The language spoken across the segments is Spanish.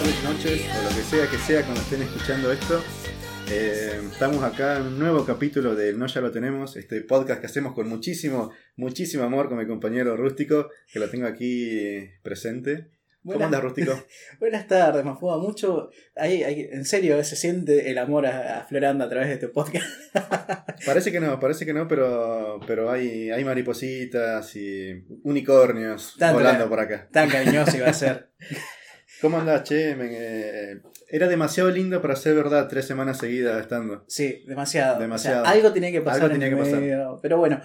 Tardes, noches, o lo que sea que sea cuando estén escuchando esto. Eh, estamos acá en un nuevo capítulo de No Ya Lo Tenemos, este podcast que hacemos con muchísimo, muchísimo amor con mi compañero Rústico, que lo tengo aquí presente. ¿Cómo Buenas- andas, Rústico? Buenas tardes, Mafuba. Mucho. Ahí, ahí, en serio, se siente el amor aflorando a través de este podcast. Parece que no, parece que no, pero, pero hay, hay maripositas y unicornios Tanto volando la- por acá. Tan cariñoso iba a ser. ¿Cómo andás, che? Men? Eh, era demasiado lindo para ser verdad tres semanas seguidas estando. Sí, demasiado. Demasiado. O sea, algo tenía que pasar Algo en tenía el que pasar. Pero bueno.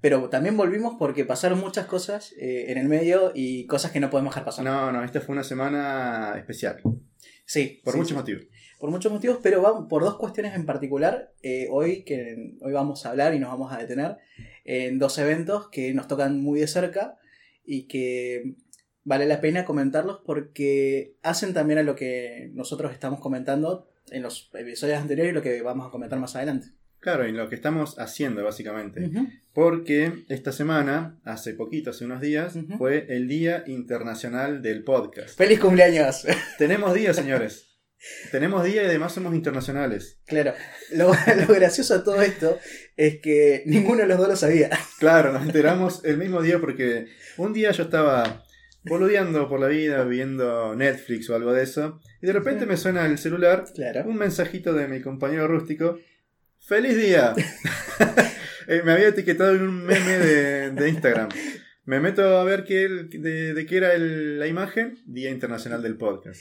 Pero también volvimos porque pasaron muchas cosas eh, en el medio y cosas que no podemos dejar pasar. No, no, esta fue una semana especial, Sí. por sí, muchos sí. motivos. Por muchos motivos, pero vamos, por dos cuestiones en particular. eh, hoy, que hoy vamos a hablar y nos vamos a detener en dos eventos que nos tocan muy de cerca y que vale la pena comentarlos porque hacen también a lo que nosotros estamos comentando en los episodios anteriores y lo que vamos a comentar más adelante. Claro, y lo que estamos haciendo básicamente. Porque esta semana, hace poquito, hace unos días, fue el Día Internacional del Podcast. ¡Feliz cumpleaños! Tenemos día, señores. Tenemos día y además somos internacionales. claro, lo, lo gracioso de todo esto es que ninguno de los dos lo sabía. Claro, nos enteramos el mismo día porque un día yo estaba boludeando por la vida, viendo Netflix o algo de eso, y de repente me suena el celular Claro. un mensajito de mi compañero rústico. ¡Feliz día! Eh, me había etiquetado en un meme de, de Instagram. Me meto a ver qué, de, de qué era el- la imagen. Día Internacional del Podcast.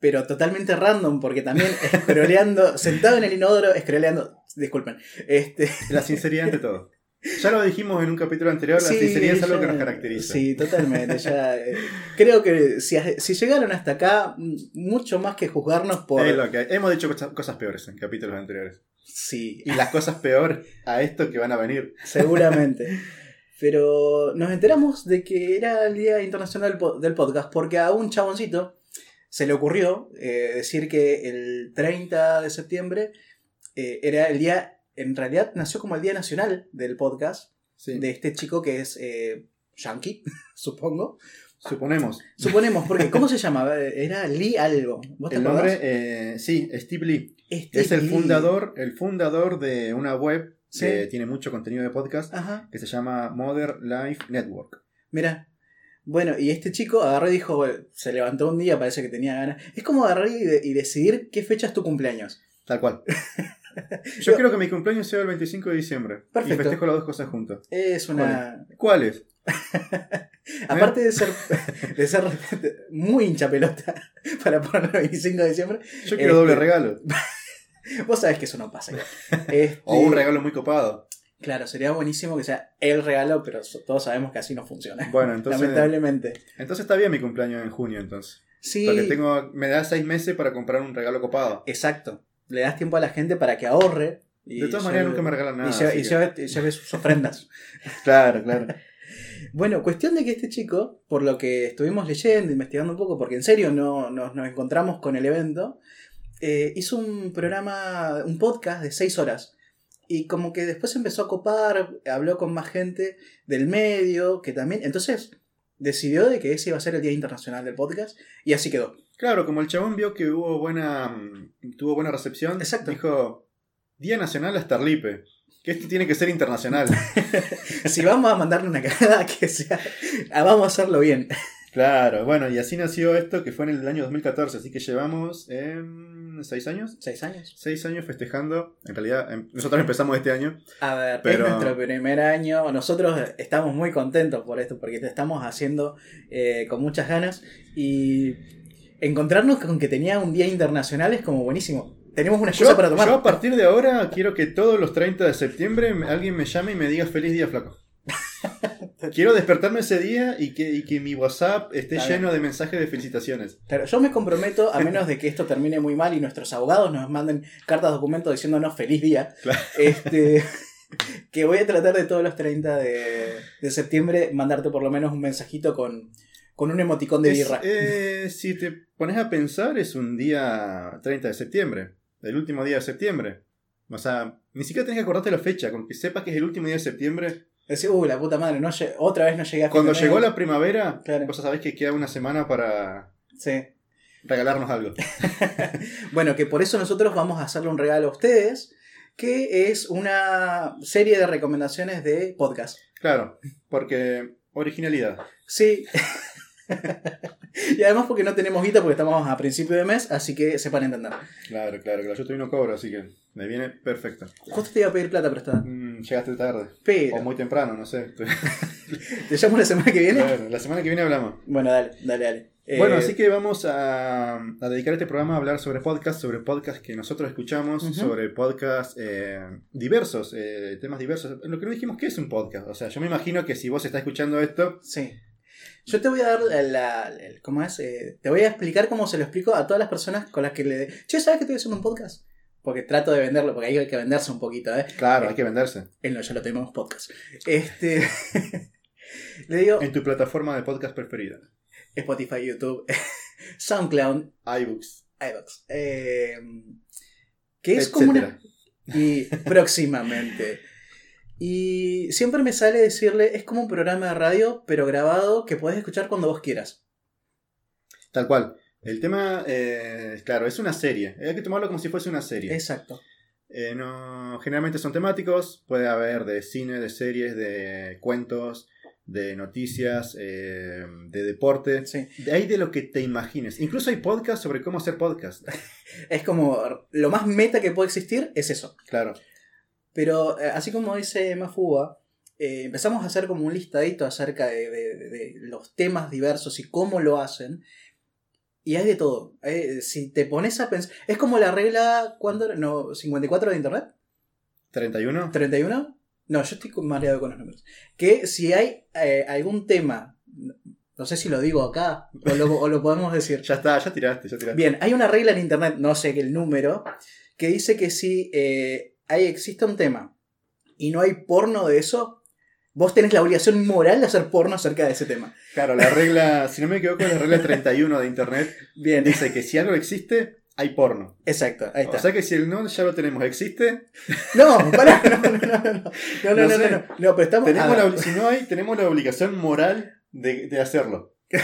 pero totalmente random, porque también scrolleando, sentado en el inodoro, scrolleando, disculpen, este, La sinceridad ante todo. Ya lo dijimos en un capítulo anterior, la sí, sinceridad es algo que nos caracteriza. Sí, totalmente, ya, eh, creo que si, si llegaron hasta acá, mm, mucho más que juzgarnos por... Es lo que hay. Hemos dicho cosas, peores en capítulos anteriores. Sí, Y las cosas peor a esto que van a venir. seguramente. Pero nos enteramos de que era el Día Internacional del Podcast porque a un chaboncito se le ocurrió eh, decir que el 30 de septiembre eh, era el día, en realidad nació como el Día Nacional del Podcast Sí. de este chico que es eh, yankee, supongo. Suponemos. Suponemos, porque ¿cómo se llamaba? Era Lee algo. ¿Vos te El acordás? nombre, eh, sí, Steve Lee. Steve Es el Lee. fundador, el fundador de una web Sí. que tiene mucho contenido de podcast Ajá. que se llama Modern Life Network. Mira. Bueno, y este chico agarró y dijo, bueno, se levantó un día, parece que tenía ganas. Es como agarrar y, de- y decidir qué fecha es tu cumpleaños. Tal cual. Yo Yo- quiero que mi cumpleaños sea el 25 de diciembre. Perfecto. Y festejo las dos cosas juntas. Es una... ¿Cuáles? Aparte de ser, de ser muy hincha pelota para poner el 25 de diciembre, Yo quiero Este- doble regalo. vos sabés que eso no pasa. Este, O un regalo muy copado. Claro, sería buenísimo que sea el regalo, pero todos sabemos que así no funciona. Bueno, entonces. Lamentablemente. Entonces está bien mi cumpleaños en junio, entonces. Sí, Porque tengo, me da seis meses para comprar un regalo copado. exacto. Le das tiempo a la gente para que ahorre. Y De todas maneras nunca me regalan nada. y lleve, y lleve- lleve sus ofrendas. Claro, claro. Bueno, cuestión de que este chico, por lo que estuvimos leyendo, investigando un poco, porque en serio no nos, nos encontramos con el evento, eh, hizo un programa, un podcast de seis horas. Y como que después empezó a copar, habló con más gente del medio, que también. Entonces decidió de que ese iba a ser el Día Internacional del Podcast, y así quedó. Claro, como el chabón vio que hubo buena mm, tuvo buena recepción, Exacto. dijo Día Nacional a Starlipe, que esto tiene que ser internacional. si vamos a mandarle una cagada, que sea. ah, Vamos a hacerlo bien. claro, bueno, y así nació esto que fue en el año 2014, así que llevamos em, seis años, ¿Seis años? seis años festejando. En realidad, em, nosotros empezamos este año. A ver, Pero- es nuestro primer año. Nosotros estamos muy contentos por esto, porque te estamos haciendo eh, con muchas ganas. Y encontrarnos con que tenía un día internacional es como buenísimo. Tenemos una Yo, para tomar. yo a partir de ahora quiero que todos los 30 de septiembre alguien me llame y me diga feliz día, flaco. Quiero despertarme ese día y que, y que mi WhatsApp esté lleno de mensajes de felicitaciones. Claro, yo me comprometo, a menos de que esto termine muy mal y nuestros abogados nos manden cartas documentos diciéndonos feliz día, Claro. este, que voy a tratar de todos los 30 de, de septiembre mandarte por lo menos un mensajito con, con un emoticón de Es, birra. eh, si te pones a pensar, es un día 30 de septiembre. El último día de septiembre. O sea, ni siquiera tenés que acordarte la fecha. Con que sepas que es el último día de septiembre. Decís, uy, la puta madre, no otra vez no llegué a Cuando llegó mes". la primavera, Claro. vos sabés que queda una semana para, Sí. regalarnos algo. bueno, que por eso nosotros vamos a hacerle un regalo a ustedes, que es una serie de recomendaciones de podcast. Claro, porque originalidad. Sí. y además porque no tenemos guita porque estamos a principio de mes, así que sepan entender. Claro, claro, claro. Yo estoy no cobro, así que me viene perfecto. Justo te iba a pedir plata prestada. Mm, llegaste tarde. Pero. O muy temprano, no sé. ¿Te llamo la semana que viene? Claro, la semana que viene hablamos. Bueno, dale, dale, dale. Bueno, Eh, así que vamos a, a dedicar este programa a hablar sobre podcast, sobre podcast que nosotros escuchamos, sobre podcast eh, diversos, eh, temas diversos. Lo que no dijimos, ¿qué es un podcast? O sea, yo me imagino que si vos estás escuchando esto, Sí. Yo te voy a dar la, ¿cómo es? Eh, te voy a explicar cómo se lo explico a todas las personas con las que le... Che, ¿sabes que estoy haciendo un podcast? Porque trato de venderlo, porque ahí hay que venderse un poquito, ¿eh? claro, hay que venderse. Él no, ya lo tenemos podcast. Este... le digo En tu plataforma de podcast preferida. Spotify, YouTube, SoundCloud, iBooks, iVoox. Eh, que es como una... Y próximamente. Y siempre me sale decirle, es como un programa de radio, pero grabado, que podés escuchar cuando vos quieras. Tal cual. El tema, eh, claro, es una serie. Hay que tomarlo como si fuese una serie. Exacto. Eh, no, generalmente son temáticos. Puede haber de cine, de series, de cuentos, de noticias, eh, de deporte. Sí. De ahí de lo que te imagines. Incluso hay podcasts sobre cómo hacer podcast. Es como lo más meta que puede existir es eso. Claro. Pero eh, así como dice Mafuba, eh, empezamos a hacer como un listadito acerca de, de- de- de los temas diversos y cómo lo hacen. Y hay de todo. Eh, si te pones a pensar. Es como la regla. ¿Cuándo? No, ¿54 de internet? 31. ¿31? No, yo estoy mareado con los números. Que si hay eh, algún tema. No sé si lo digo acá o lo, o lo podemos decir. Ya está, ya tiraste, ya tiraste. Bien, hay una regla en internet, no sé qué el número, que dice que si eh, hay, existe un tema y no hay porno de eso, vos tenés la obligación moral de hacer porno acerca de ese tema. Claro, la regla, si no me equivoco, la regla 31 de internet Bien, dice que si algo existe, hay porno. exacto, ahí está. O sea que si el no ya lo tenemos, existe, no, pará, no, no, no, no, no, no, no, No no, sé. no, no, no, pero estamos, tenemos la, si no hay, tenemos la obligación moral de, de hacerlo.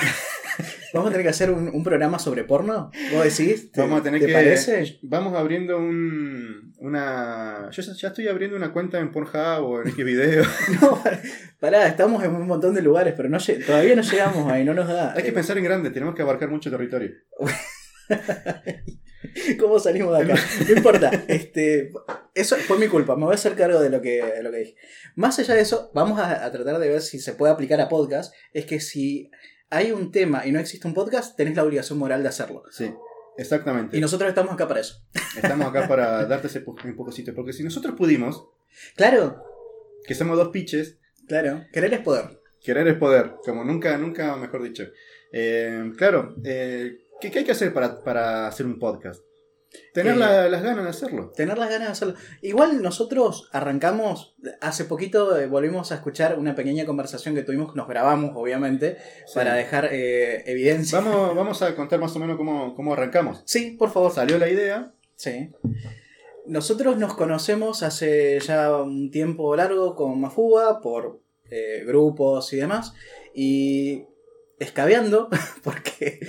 vamos a tener que hacer un, un programa sobre porno, vos decís, ¿te, Vamos a tener ¿te que. parece? Vamos abriendo un. Una. Yo ya, estoy abriendo una cuenta en Pornhub o en Xvideo. No, pará, estamos en un montón de lugares, pero no, todavía no llegamos ahí, no nos da. Hay que pensar en grande, tenemos que abarcar mucho territorio. ¿Cómo salimos de acá? No importa. Este, eso fue mi culpa. Me voy a hacer cargo de lo que, de lo que dije. Más allá de eso, vamos a, a tratar de ver si se puede aplicar a podcast. Es que si hay un tema y no existe un podcast, tenés la obligación moral de hacerlo. Sí, exactamente. Y nosotros estamos acá para eso. Estamos acá para darte ese pococito. Porque si nosotros pudimos, Claro, que somos dos piches, claro. Querer es poder. querer es poder. Como nunca, nunca mejor dicho. Eh, claro, eh, ¿qué, qué hay que hacer para, para hacer un podcast? Tener Eh, la- las ganas de hacerlo. Tener las ganas de hacerlo. Igual nosotros arrancamos, hace poquito eh, volvimos a escuchar una pequeña conversación que tuvimos, nos grabamos obviamente, Sí. para dejar eh, evidencia. Vamos, vamos a contar más o menos cómo, cómo arrancamos. Sí, por favor. Salió la idea. Sí. Nosotros nos conocemos hace ya un tiempo largo con Mafuba por eh, grupos y demás. Y escabeando, porque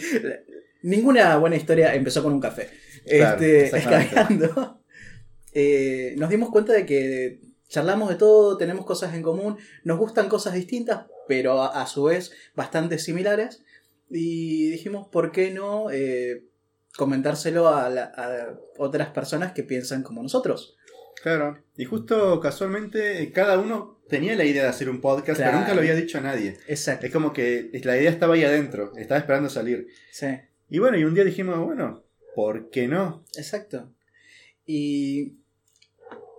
ninguna buena historia empezó con un café. Claro, Este, eh, nos dimos cuenta de que charlamos de todo, tenemos cosas en común, nos gustan cosas distintas, pero a, a su vez bastante similares. Y dijimos, ¿por qué no eh, comentárselo a, la- a otras personas que piensan como nosotros? Claro. Y justo casualmente eh, cada uno tenía la idea de hacer un podcast, Claro. pero nunca lo había dicho a nadie. Exacto. Es como que la idea estaba ahí adentro, estaba esperando salir. Sí, Y bueno, y un día dijimos, bueno, ¿por qué no? exacto. Y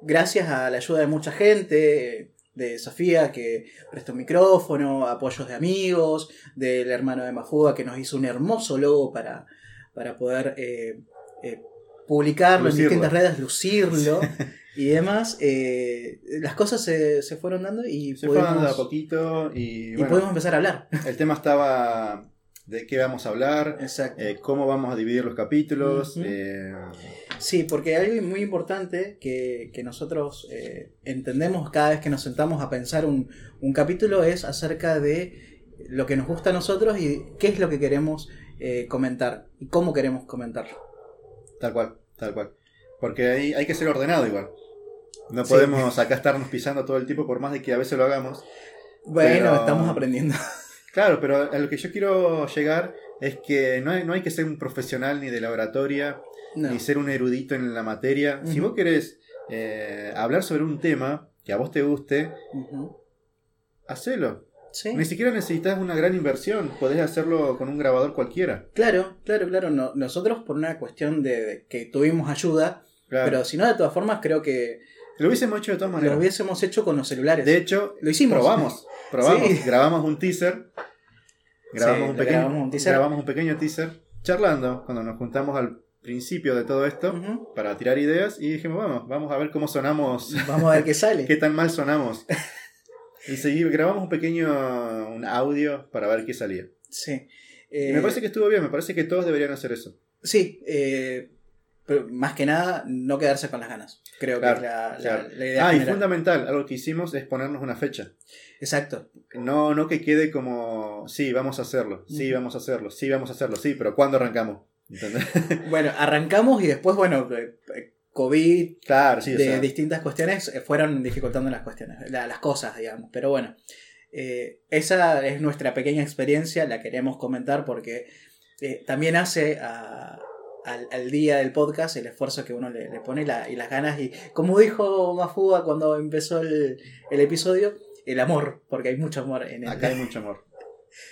gracias a la ayuda de mucha gente, de Sofía que prestó un micrófono, apoyos de amigos, del hermano de Mafuga que nos hizo un hermoso logo para, para poder eh, eh, publicarlo Lucirlo. en distintas redes, lucirlo y demás, eh, las cosas se, se fueron dando y, Se fue pudimos, dando a poquito y y pudimos empezar a hablar. el tema estaba de qué vamos a hablar, eh, cómo vamos a dividir los capítulos. Eh, Sí, porque algo muy importante que, que nosotros eh, entendemos cada vez que nos sentamos a pensar un, un capítulo es acerca de lo que nos gusta a nosotros y qué es lo que queremos eh, comentar y cómo queremos comentarlo. Tal cual, tal cual. Porque ahí hay que ser ordenado igual. No Sí. podemos acá estarnos pisando todo el tiempo por más de que a veces lo hagamos. Bueno, Pero- estamos aprendiendo. Claro, pero a lo que yo quiero llegar es que no hay, no hay que ser un profesional ni de la oratoria, No. ni ser un erudito en la materia. Si vos querés eh, hablar sobre un tema que a vos te guste, Ujú. hacelo. Sí. Ni siquiera necesitas una gran inversión, podés hacerlo con un grabador cualquiera. Claro, claro, claro. No, nosotros por una cuestión de, de que tuvimos ayuda, Claro. pero si no, de todas formas, creo que lo hubiésemos hecho de todas lo maneras. hubiésemos hecho con los celulares. De hecho, Lo hicimos. probamos, probamos, Sí. grabamos un teaser, grabamos, Sí, un pequeño, grabamos un teaser. grabamos un pequeño teaser, charlando, cuando nos juntamos al principio de todo esto, para tirar ideas, y dijimos, vamos, vamos a ver cómo sonamos, Vamos a ver qué sale. qué tan mal sonamos. Y seguí, grabamos un pequeño un audio para ver qué salía. Sí. Y Eh, me parece que estuvo bien, me parece que todos deberían hacer eso. Sí, eh, pero más que nada, no quedarse con las ganas. Creo Claro, que es la, la- claro. la idea Ah, y fundamental, algo que hicimos es ponernos una fecha. Exacto. No, no que quede como, sí, vamos a hacerlo, sí, vamos a hacerlo, sí, vamos a hacerlo, sí, pero ¿cuándo arrancamos? ¿Entendés? Bueno, arrancamos y después, bueno, eh, eh, COVID, claro, sí, o de sea, distintas cuestiones, eh, fueron dificultando las cuestiones, la- las cosas, digamos. Pero bueno, eh, esa es nuestra pequeña experiencia, la queremos comentar porque eh, también hace a- al, al día del podcast el esfuerzo que uno le, le pone la- y las ganas. Y como dijo Mafuga cuando empezó el, el episodio, el amor, porque hay mucho amor en el. acá hay mucho amor.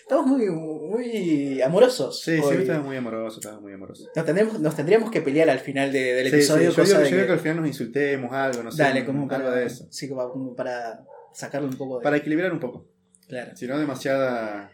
Estamos muy, muy amorosos. Sí, sí, estaba muy amoroso, estaba muy amoroso. Nos, tendremos- nos tendríamos que pelear al final de- del Sí, episodio. sí, yo cosa digo, de yo digo que- al final nos insultemos algo, no sé, Dale, como algo para, de eso. sí, como, para sacarle un poco de. Para equilibrar un poco, Claro. si no demasiada...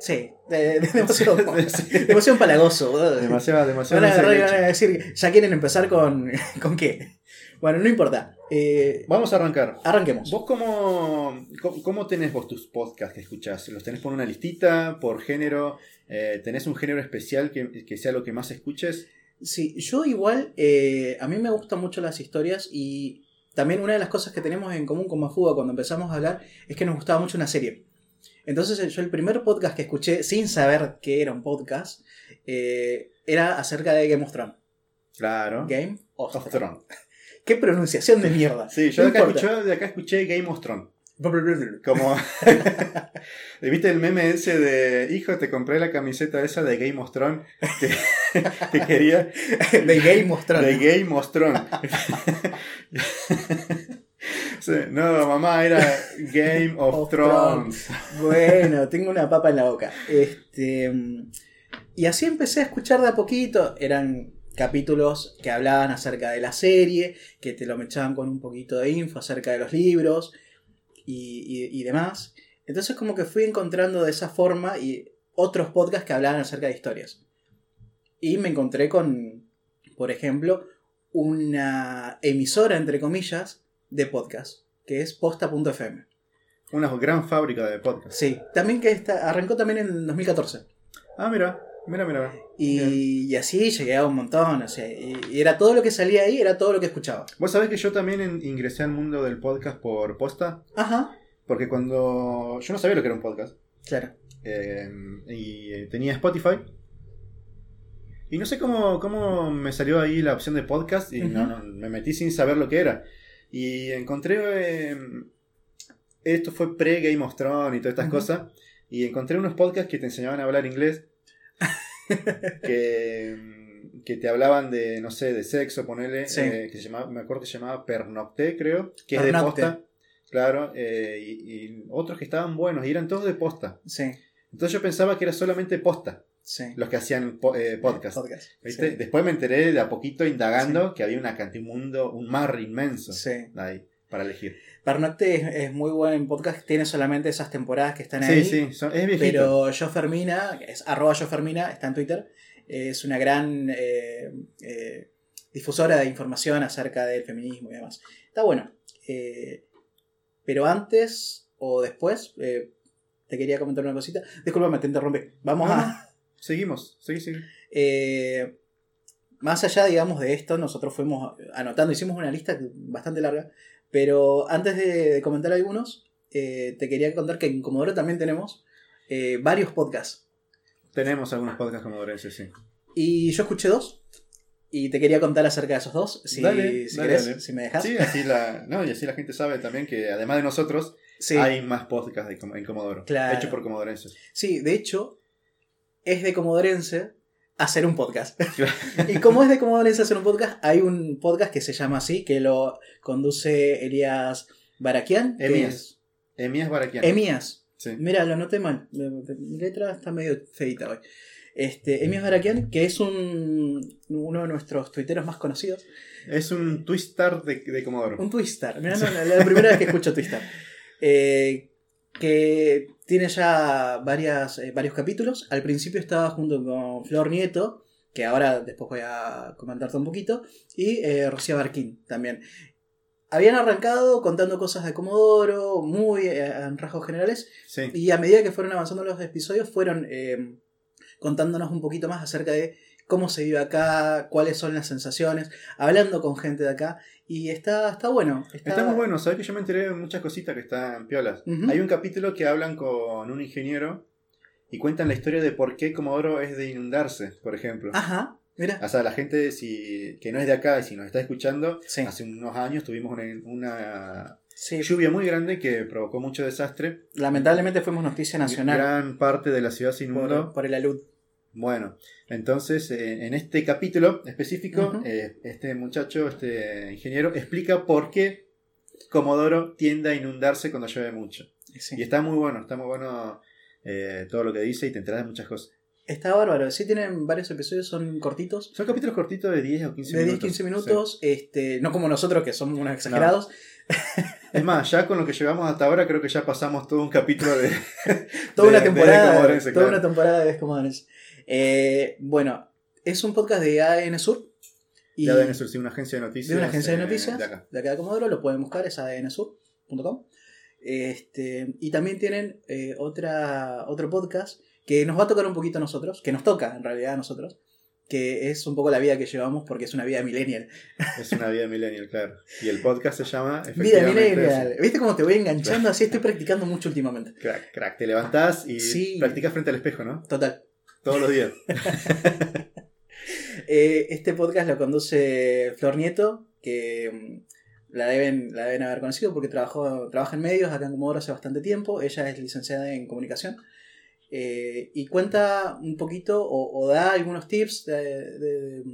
Sí, de- de- demasiado, Sí. demasiado empalagoso. boludo. Demasiada, demasiada... Van a agarrar y van a decir, ya quieren empezar con, con qué. Bueno, no importa. Eh, Vamos a arrancar. arranquemos. ¿Vos cómo, cómo, cómo tenés vos tus podcasts que escuchás? ¿Los tenés por una listita, por género? Eh, ¿Tenés un género especial que, que sea lo que más escuches? Sí, yo igual, eh, a mí me gustan mucho las historias y también una de las cosas que tenemos en común con Mafuga cuando empezamos a hablar es que nos gustaba mucho una serie. Entonces yo el primer podcast que escuché sin saber que era un podcast eh, era acerca de Game of Thrones. Claro. Game of, Of Thrones. Thrones. Qué pronunciación de mierda. Sí, yo No de acá, importa. escuché, de acá escuché Game of Thrones. Como. ¿Viste el meme ese de. Hijo, te compré la camiseta esa de Game of Thrones que, que quería. de Game of Thrones. De Game of Thrones. Sí, no, mamá, era Game of, Of Thrones. Bueno, tengo una papa en la boca. Este, y así empecé a escuchar de a poquito. Eran capítulos que hablaban acerca de la serie, que te lo me echaban con un poquito de info acerca de los libros y, y- y demás. Entonces como que fui encontrando de esa forma y otros podcasts que hablaban acerca de historias. Y me encontré con, por ejemplo, una emisora, entre comillas, de podcast, que es posta.fm. Una gran fábrica de podcast. Sí, también que está, arrancó también en 2014. Ah, mira, mira, mira. Y, y así llegué a un montón, o sea, y, y era todo lo que salía ahí, era todo lo que escuchaba. Vos sabés que yo también en- ingresé al mundo del podcast por posta, Ajá, porque cuando yo no sabía lo que era un podcast. claro. Eh, y eh, tenía Spotify. Y no sé cómo, cómo me salió ahí la opción de podcast y no, no, me metí sin saber lo que era. Y encontré... eh, esto fue pre-Game of Thrones y todas estas cosas. Y encontré unos podcasts que te enseñaban a hablar inglés. que, mm, que te hablaban de, no sé, de sexo, ponele. Sí. eh, que se llamaba, me acuerdo que se llamaba Pernocté, creo. Que es de posta. Claro. eh, y, y otros que estaban buenos. Y eran todos de posta. Sí, Entonces yo pensaba que era solamente posta sí. los que hacían po- eh, podcast. Podcast. ¿viste? Sí. Después me enteré de a poquito indagando que había una cantidad, un mundo, un mar inmenso Sí. ahí para elegir. Pernocte es, es muy buen en podcast, tiene solamente esas temporadas que están Sí, ahí. sí, son- es viejito. Pero Yo Fermina, es arroba Yo Fermina, está en Twitter, es una gran eh, eh, difusora de información acerca del feminismo y demás. Está bueno. Pero antes o después, te quería comentar una cosita. Disculpame, te interrumpí. Vamos a... Seguimos, seguí, seguí. Eh, más allá, digamos, de esto, nosotros fuimos anotando, hicimos una lista bastante larga, pero antes de, comentar algunos, eh, te quería contar que en Comodoro también tenemos eh, varios podcasts. Tenemos algunos podcasts comodorenses, sí. Y yo escuché dos. Y te quería contar acerca de esos dos. Si, Dale, si dale, querés, dale. si me dejas. Sí, así la, no, y así la gente sabe también que además de nosotros, Sí. hay más podcasts de en Comodoro. Claro. Hechos por comodorenses. Sí, de hecho, es de Comodorense hacer un podcast. y como es de Comodorense hacer un podcast, hay un podcast que se llama así, que lo conduce Elías Baraquian. Emías. Emías Baraquian. Emías. Sí. Mira, lo anoté mal. Mi letra está medio feita hoy. Este, Emías Baraquian, que es un, uno de nuestros tuiteros más conocidos. Es un twistar de, de Comodoro. Un Twister. Mira, no, la, la primera vez que escucho Twister. Eh, que tiene ya varias, eh, varios capítulos. Al principio estaba junto con Flor Nieto, que ahora después voy a comentarte un poquito, y eh, Rocío Barquín también. Habían arrancado contando cosas de Comodoro, muy eh, en rasgos generales, Sí. y a medida que fueron avanzando los episodios, fueron eh, contándonos un poquito más acerca de cómo se vive acá, cuáles son las sensaciones, hablando con gente de acá. Y está, está bueno. Está, Está muy bueno, sabes que yo me enteré de muchas cositas que están piolas. Hay un capítulo que hablan con un ingeniero y cuentan la historia de por qué Comodoro es de inundarse, por ejemplo. Ajá, mira. O sea, la gente si, que no es de acá y si nos está escuchando, Sí. hace unos años tuvimos una, una Sí. lluvia muy grande que provocó mucho desastre. Lamentablemente fuimos noticia nacional Gran parte de la ciudad se inundó. por, por el alud. Bueno, entonces eh, en este capítulo específico, eh, este muchacho, este ingeniero, explica por qué Comodoro tiende a inundarse cuando llueve mucho. Sí. Y está muy bueno, está muy bueno eh, todo lo que dice y te enteras de muchas cosas. Está bárbaro. Sí, tienen varios episodios, son cortitos. Son capítulos cortitos de 10 o 15 De 10, minutos. 15 minutos. Este, no como nosotros, que somos unos exagerados. Es más, ya con lo que llevamos hasta ahora, creo que ya pasamos todo un capítulo de. Toda de- una de temporada. Comodorense, toda claro. una temporada de Descomodorense. Eh, bueno, es un podcast de ADN Sur. Y de ADN Sur, sí, una agencia de noticias. de una agencia de eh, noticias de acá. de acá de Comodoro, lo pueden buscar, es adnsur.com. Este, y también tienen eh, otra, otro podcast que nos va a tocar un poquito a nosotros, que nos toca en realidad a nosotros, que es un poco la vida que llevamos porque es una vida millennial. Es una vida millennial, claro. Y el podcast se llama. Vida millennial. eso. ¿Viste cómo te voy enganchando? Así estoy practicando mucho últimamente. Crack, crack. Te levantás y Sí. practicas frente al espejo, ¿no? Total. Todos los días. Eh, este podcast lo conduce Flor Nieto, que mm, la deben, la deben haber conocido porque trabajó, trabaja en medios acá en Comodoro hace bastante tiempo. Ella es licenciada en comunicación. Eh, y cuenta un poquito o, o da algunos tips de, de-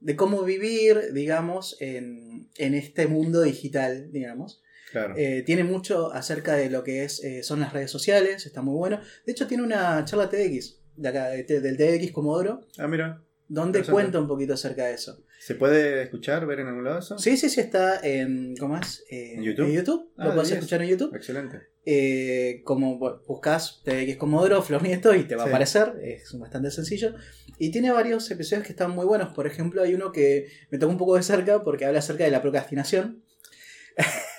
de cómo vivir, digamos, en, en este mundo digital, digamos. Claro. Eh, tiene mucho acerca de lo que es, eh, son las redes sociales, está muy bueno. De hecho, tiene una charla TEDx, de acá, de- del TEDx Comodoro, ah, mira. donde cuenta un poquito acerca de eso. ¿Se puede escuchar, ver en algún lado eso? Sí, sí, sí, está en. ¿Cómo es? Eh, ¿En YouTube? lo Ah, puedes escuchar en YouTube. Excelente. Eh, como bu- buscas TX Comodoro, Flor Nieto y te va Sí. a aparecer. Es bastante sencillo. Y tiene varios episodios que están muy buenos. Por ejemplo, hay uno que me tocó un poco de cerca porque habla acerca de la procrastinación.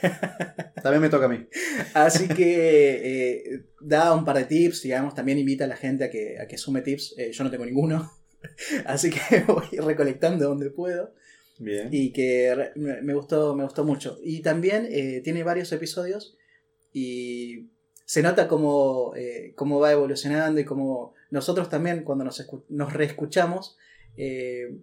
También me toca a mí. Así que eh, da un par de tips, digamos, también invita a la gente a que, a que sume tips. Eh, yo no tengo ninguno. Así que voy recolectando donde puedo. Bien. y que re- me, gustó, me gustó mucho. Y también eh, tiene varios episodios y se nota cómo, eh, cómo va evolucionando y cómo nosotros también cuando nos, nos reescuchamos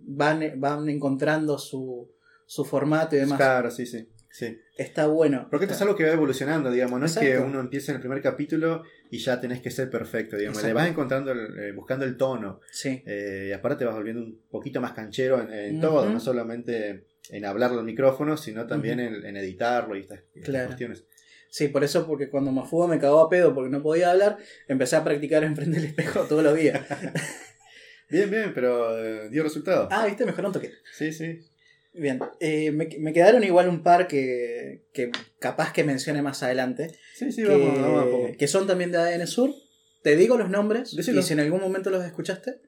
van, van encontrando su, su formato y demás. Claro, sí, sí. Sí. Está bueno. Porque esto es algo que va evolucionando, digamos. No es que uno empiece en el primer capítulo y ya tenés que ser perfecto, digamos. Le vas encontrando, eh, buscando el tono. Sí, Eh, y aparte te vas volviendo un poquito más canchero en, todo, no solamente en hablarlo al micrófono, sino también en, en editarlo y estas, estas Claro. cuestiones. sí, por eso, porque cuando Mafuga me cagó a pedo porque no podía hablar, empecé a practicar enfrente del espejo todos los días. Bien, bien, pero eh, dio resultado. ah, viste, mejoró un toque. Sí, sí. Bien, eh, me, me quedaron igual un par que, que capaz que mencione más adelante, Sí, sí, que, vamos, vamos a poco. que son también de ADN Sur. Te digo los nombres Decilo. y si en algún momento los escuchaste,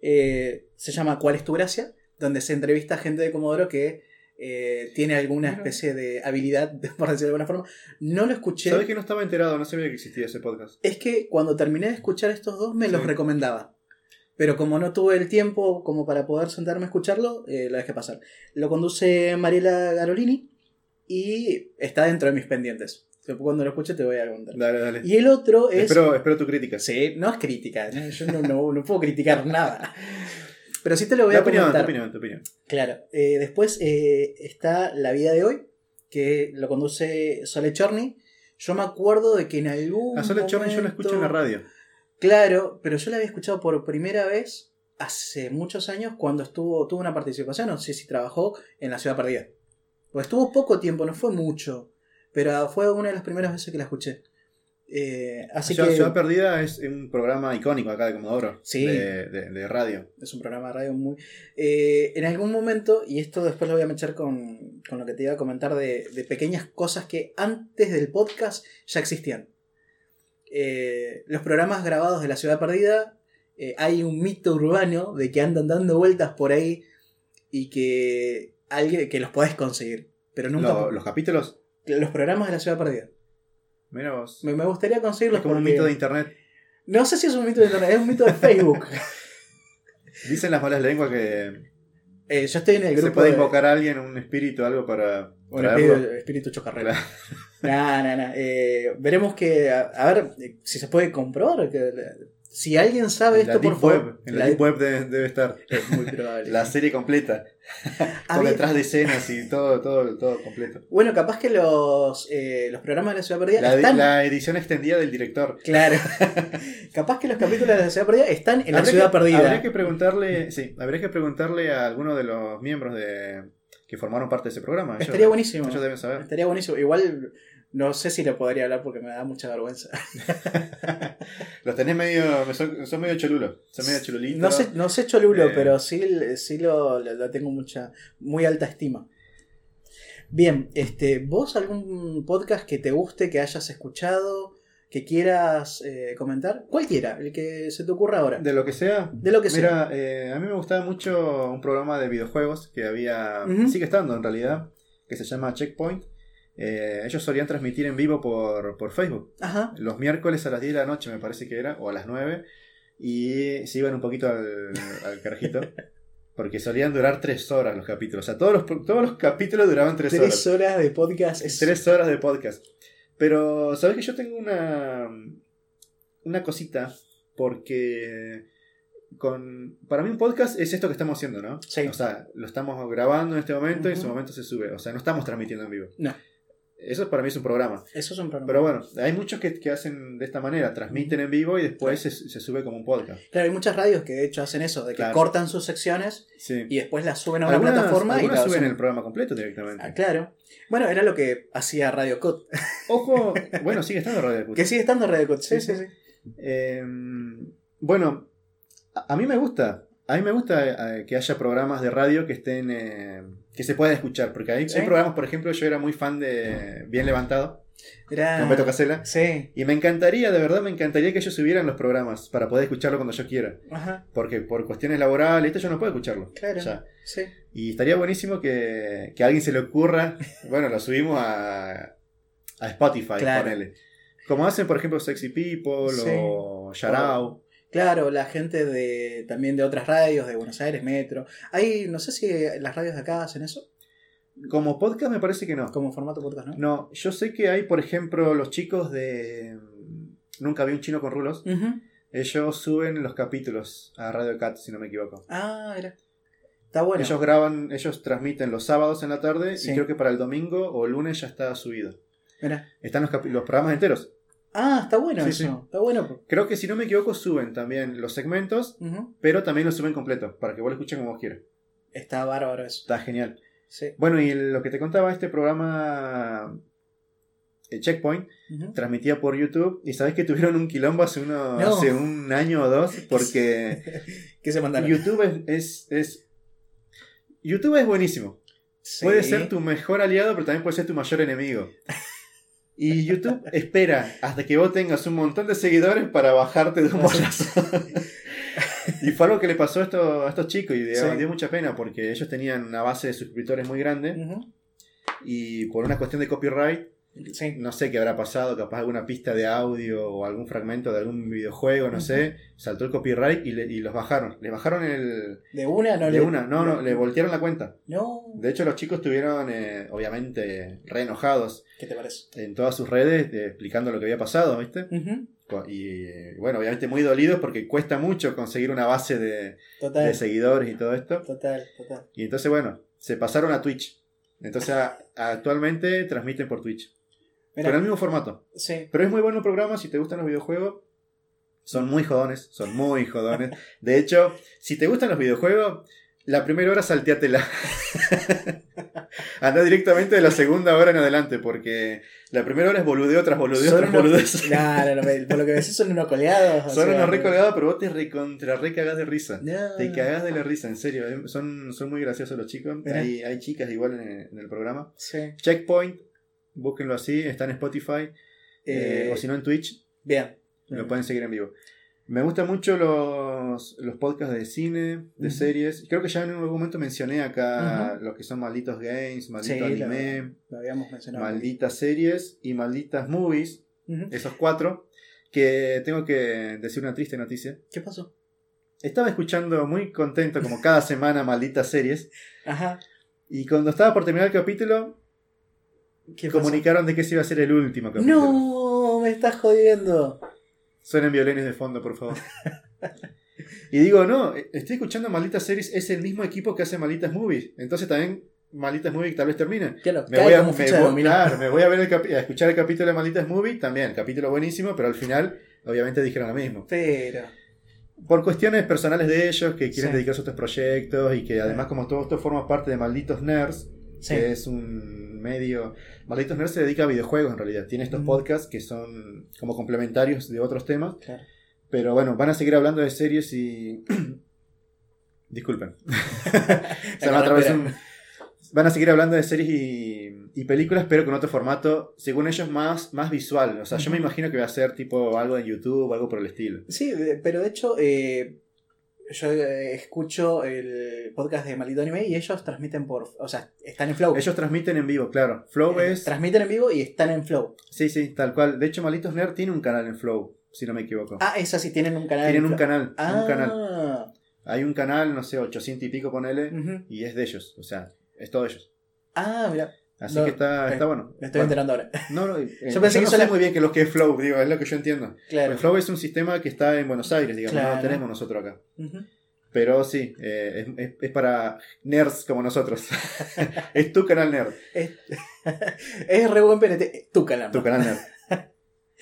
eh, se llama ¿Cuál es tu gracia? Donde se entrevista a gente de Comodoro que eh, tiene alguna especie de habilidad, por decirlo de alguna forma. No lo escuché. ¿Sabes que no estaba enterado? No sabía que existía ese podcast. Es que cuando terminé de escuchar estos dos me Sí. los recomendaba. Pero como no tuve el tiempo como para poder sentarme a escucharlo, eh, lo dejé pasar. Lo conduce Mariela Garolini y está dentro de mis pendientes. Cuando lo escuche te voy a contar. Dale, dale. Y el otro es... Espero, espero tu crítica. Sí, no es crítica, yo no, no- no puedo criticar nada. Pero sí te lo voy Tu a opinión, tu comentar. opinión, tu opinión. Claro. Eh, después eh, está La vida de hoy, que lo conduce Sole Chorny. Yo me acuerdo de que en algún A Sole Chorny yo lo escucho en la momento- radio. Claro, pero yo la había escuchado por primera vez hace muchos años cuando estuvo tuvo una participación, no sé si trabajó en La Ciudad Perdida. Pues estuvo poco tiempo, no fue mucho, pero fue una de las primeras veces que la escuché. Eh, así Ciudad, que Ciudad Perdida es un programa icónico acá de Comodoro. Sí. De, de- de radio. es un programa de radio muy... eh, en algún momento, y esto después lo voy a mechar con, con lo que te iba a comentar de, de pequeñas cosas que antes del podcast ya existían. Eh, los programas grabados de La Ciudad Perdida, eh, hay un mito urbano de que andan dando vueltas por ahí y que, alguien, que los podés conseguir. Pero nunca... Lo- los capítulos, Los programas de La Ciudad Perdida. mira vos. Me, me gustaría conseguirlos Es como un mito de internet. No sé si es un mito de internet, es un mito de Facebook. Dicen las malas lenguas que Eh, yo estoy en el grupo se puede de- invocar a alguien, un espíritu, algo para Un espíritu, espíritu chocarrero. Nah, nah, nah. Eh, veremos que. A, a ver eh, si se puede comprobar. Que, si alguien sabe En esto, por favor. Web, en la La Deep Web de- debe estar. Es muy probable. La serie completa. Con detrás de escenas y todo, todo, todo completo. Bueno, capaz que los, eh, los programas de la Ciudad Perdida La, están. la edición extendida del director. Claro. capaz que los capítulos de la Ciudad Perdida están en la Ciudad que- Perdida. Habría que preguntarle, sí, habría que preguntarle a alguno de los miembros de que formaron parte de ese programa. Ellos- Estaría buenísimo. Ellos deben saber. Estaría buenísimo. Igual no sé si le podría hablar porque me da mucha vergüenza. Los tenés medio, son, son medio cholulos, son medio cholulitos. No sé, no sé Cholulo, Eh. pero sí, sí lo, lo- lo tengo mucha, muy alta estima. Bien, este, ¿vos algún podcast que te guste, que hayas escuchado, que quieras eh, comentar? Cualquiera, el que se te ocurra ahora. De lo que sea. De lo que sea. Mira, eh, a mí me gustaba mucho un programa de videojuegos que había, Ujú. sigue estando en realidad, que se llama Checkpoint. Eh, ellos solían transmitir en vivo por, por Facebook. Ajá. Los miércoles a las 10 de la noche me parece que era, o a las 9. Y se iban un poquito al, al carajito. Porque solían durar 3 horas los capítulos. O sea, todos los, todos los capítulos duraban 3 horas. Tres horas de podcast es. Tres horas de podcast. Pero, ¿sabes que yo tengo una. Una cosita? Porque. Con, para mí un podcast es esto que estamos haciendo, ¿no? Sí. O sea, lo estamos grabando en este momento y en su momento se sube. O sea, no estamos transmitiendo en vivo. No. Eso para mí es un programa. Eso es un programa. Pero bueno, hay muchos que, que hacen de esta manera, transmiten en vivo y después se, se sube como un podcast. Claro, hay muchas radios que de hecho hacen eso, de que Claro. cortan sus secciones Sí. y después las suben a una algunas plataforma y algunas la suben hacen- el programa completo directamente. Ah, claro. Bueno, era lo que hacía Radio Cut. Ojo, bueno, sigue estando Radio Cut. Que sigue estando Radio Cut. Sí, Sí, sí, sí. sí. Eh, bueno, a, a mí me gusta. A mí me gusta eh, que haya programas de radio que estén. eh, que se puedan escuchar. Porque hay, Sí. hay programas, por ejemplo, yo era muy fan de Bien Levantado, Era... con Beto Casella. Sí. Y me encantaría, de verdad, me encantaría que ellos subieran los programas para poder escucharlo cuando yo quiera. Ajá. Porque por cuestiones laborales, esto yo no puedo escucharlo. Claro. Sí. Y estaría buenísimo que, que a alguien se le ocurra. Bueno, lo subimos a, a Spotify, Claro. ponele. Como hacen, por ejemplo, Sexy People Sí. o Sharau. Claro, la gente de también de otras radios, de Buenos Aires, Metro. Hay, no sé si las radios de acá hacen eso, Como podcast me parece que no. como formato podcast, ¿no? No, yo sé que hay, por ejemplo, los chicos de... Nunca vi un chino con rulos. Ellos suben los capítulos a Radio Cat, si no me equivoco. Ah, era. Está bueno. Ellos graban, ellos transmiten los sábados en la tarde Sí. y creo que para el domingo o lunes ya está subido. Mira. Están los, los programas enteros. Ah, está bueno Sí, eso. sí. Está bueno. Creo que si no me equivoco suben también los segmentos, pero también los suben completos, para que vos lo escuchen como vos quieras. Está bárbaro eso. Está genial. Sí. Bueno, y lo que te contaba, este programa eh, Checkpoint Ujú. transmitía por YouTube y sabes que tuvieron un quilombo hace, uno, No. hace un año o dos porque ¿Qué se mandaron? YouTube es, es, es- YouTube es buenísimo. Sí. Puede ser tu mejor aliado, pero también puede ser tu mayor enemigo. Y YouTube espera hasta que vos tengas un montón de seguidores para bajarte de un bolazo. y fue algo que le pasó a estos, a estos chicos y dio, Sí. dio mucha pena porque ellos tenían una base de suscriptores muy grande y por una cuestión de copyright Sí. no sé qué habrá pasado, capaz alguna pista de audio o algún fragmento de algún videojuego, no sé, saltó el copyright y, le- y los bajaron. Le bajaron el... De una no de le. una, no, no, le voltearon la cuenta. No. De hecho, los chicos estuvieron, eh, obviamente, re enojados ¿Qué te parece? en todas sus redes eh, explicando lo que había pasado, ¿viste? Y eh, bueno, obviamente muy dolidos porque cuesta mucho conseguir una base de, de seguidores y todo esto. Total, total. Y entonces, bueno, se pasaron a Twitch. Entonces, actualmente transmiten por Twitch. Mira, Pero el mismo formato. sí. Pero es muy bueno el programa si te gustan los videojuegos. Son muy jodones, son muy jodones. De hecho, si te gustan los videojuegos, la primera hora salteatela. Anda directamente de la segunda hora en adelante, porque la primera hora es boludeo tras boludeo Son tras unos- boludeo. Claro, no, me- por lo que decís son unos colgados. o Son sea, unos recolgados, pero vos te recontra re cagás de risa. No. Te cagás de la risa, en serio. eh, Son, son muy graciosos los chicos. Hay, hay chicas igual en, en el programa. Sí. Checkpoint, búsquenlo así, está en Spotify. eh, Eh, o si no en Twitch, bien. lo pueden seguir en vivo. Me gustan mucho los, los podcasts de cine, de series. Creo que ya en algún momento mencioné acá Ujú. los que son malditos games, Sí, maldito lo, anime, lo habíamos mencionado. malditas series y malditas movies. Esos cuatro. Que tengo que decir una triste noticia. ¿Qué pasó? Estaba escuchando muy contento, como cada semana, malditas series. Ajá. Y cuando estaba por terminar el capítulo. Comunicaron de que ese iba a ser el último capítulo. No, me estás jodiendo. Suenen violines de fondo, por favor. y digo, no, estoy escuchando Malditas Series, es el mismo equipo que hace Malditas Movies. Entonces también Malditas Movies tal vez termine. Claro, Me voy, a, me, voy- claro, me voy a ver el a escuchar el capítulo de Malditas Movies, también, capítulo buenísimo, pero al final, obviamente dijeron lo mismo. Pero. Por cuestiones personales de ellos, que quieren Sí. dedicarse a otros proyectos y que además, como todo esto forma parte de Malditos Nerds, Sí. que es un medio. Malditos Nerds se dedica a videojuegos en realidad. Tiene estos podcasts que son como complementarios de otros temas. Claro. Pero bueno, van a seguir hablando de series y. Disculpen. Se me atravesó un- Van a seguir hablando de series y, y películas, pero con otro formato, según ellos, más, más visual. O sea, yo me imagino que va a ser tipo algo en YouTube o algo por el estilo. Sí, pero de hecho, eh, yo eh, escucho el podcast de Maldito Anime y ellos transmiten por. O sea, están en Flow. Ellos transmiten en vivo, claro. Flow Eh, es. Transmiten en vivo y están en Flow. Sí, sí, tal cual. De hecho, Malitos Nerd tiene un canal en Flow, si no me equivoco. Ah, esas sí tienen un canal. Tienen en un Flow. canal, Ah, un canal. Hay un canal, no sé, 800 y pico, ponele, ujú. y es de ellos, o sea, es todo ellos. Ah, mira, Así No, que está, eh, está bueno. me estoy Bueno, enterando ahora. No, no, eh, Yo pensé no que sé solo- muy bien qué es lo que es Flow, digo, es lo que yo entiendo. Claro. El Flow es un sistema que está en Buenos Aires, digamos, no lo tenemos nosotros acá. Pero sí, eh, es, es- es para nerds como nosotros. es tu canal nerd. Es, es re buen PNT. Tu canal. Tu canal nerd.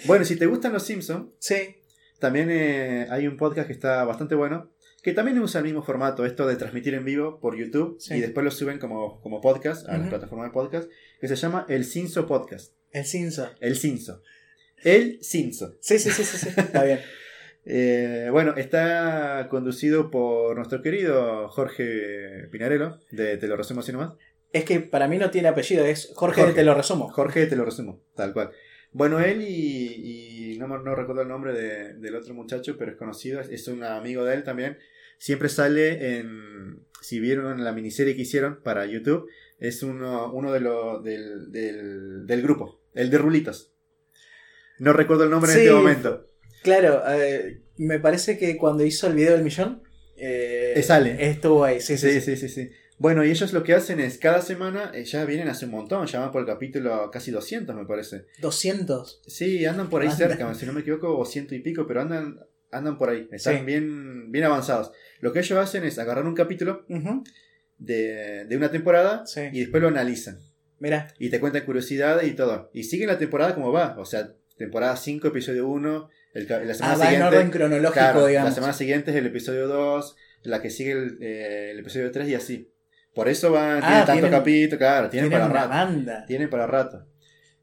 Bueno, si te gustan los Simpsons, Sí. También eh, hay un podcast que está bastante bueno, que también usa el mismo formato, esto de transmitir en vivo por YouTube Sí. y después lo suben como, como podcast a las Ujú. plataformas de podcast, que se llama El Cinso Podcast. El Cinso. El Cinso. El Cinso. Sí, sí, sí, sí, sí. Está bien. Eh, bueno, está conducido por nuestro querido Jorge Pinarello, de Te lo resumo así nomás. Es que para mí no tiene apellido, es Jorge, Jorge. te lo resumo. Jorge, te lo resumo, tal cual. Bueno, él y, y no, no recuerdo el nombre de- del otro muchacho, pero es conocido, es, es un amigo de él también. Siempre sale en, si vieron la miniserie que hicieron para YouTube, es uno, uno de los del, del, del grupo, el de Rulitos. No recuerdo el nombre en Sí. este momento. Claro, eh, me parece que cuando hizo el video del millón, eh, sale. estuvo ahí, sí, sí. Sí, sí. Bueno, y ellos lo que hacen es, cada semana, eh, ya vienen hace un montón, ya van por el capítulo casi 200, me parece. 200. Sí, andan por ahí Anda. cerca, si no me equivoco, o ciento y pico, pero andan, andan por ahí, están bien, bien avanzados. Lo que ellos hacen es agarrar un capítulo de, de una temporada Sí. y después lo analizan. Mira, Y te cuentan curiosidades y todo. Y siguen la temporada como va, o sea, temporada 5, episodio 1, el, ca- la semana ah, va en orden cronológico, claro, digamos. la semana siguiente es el episodio 2, la que sigue el, eh, el episodio 3 y así. Por eso van, Ah, tienen tantos tienen- capítulos, claro, tienen, Tienen para rato. banda. Tienen para rato.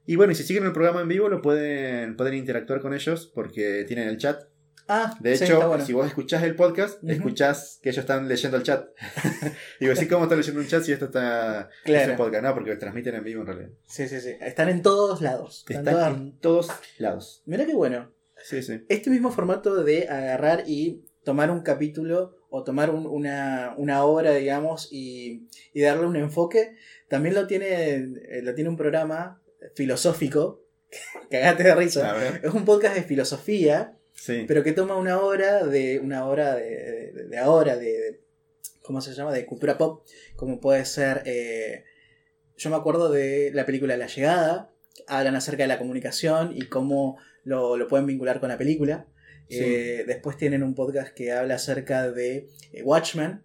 Y bueno, y si siguen el programa en vivo, lo pueden, pueden interactuar con ellos porque tienen el chat. Ah, De sí, hecho, bueno. si vos escuchás el podcast, Ujú. escuchás que ellos están leyendo el chat. Digo, ¿sí cómo están leyendo un chat si esto está Claro. es un podcast? No, porque transmiten en vivo en realidad. Sí, sí, sí. Están en todos lados. Están Están todas- en todos lados. Mira qué bueno. Sí, sí. Este mismo formato de agarrar y tomar un capítulo o tomar un- una, una obra, digamos, y, y darle un enfoque, también lo tiene, eh, lo tiene un programa filosófico. Cagate de risa. Es un podcast de filosofía, Sí. pero que toma una hora de. una hora de, de, de ahora, de, de- ¿Cómo se llama? De cultura pop. Como puede ser. eh, yo me acuerdo de la película La Llegada. Hablan acerca de la comunicación y cómo lo, lo pueden vincular con la película. Sí. Eh, después tienen un podcast que habla acerca de eh, Watchmen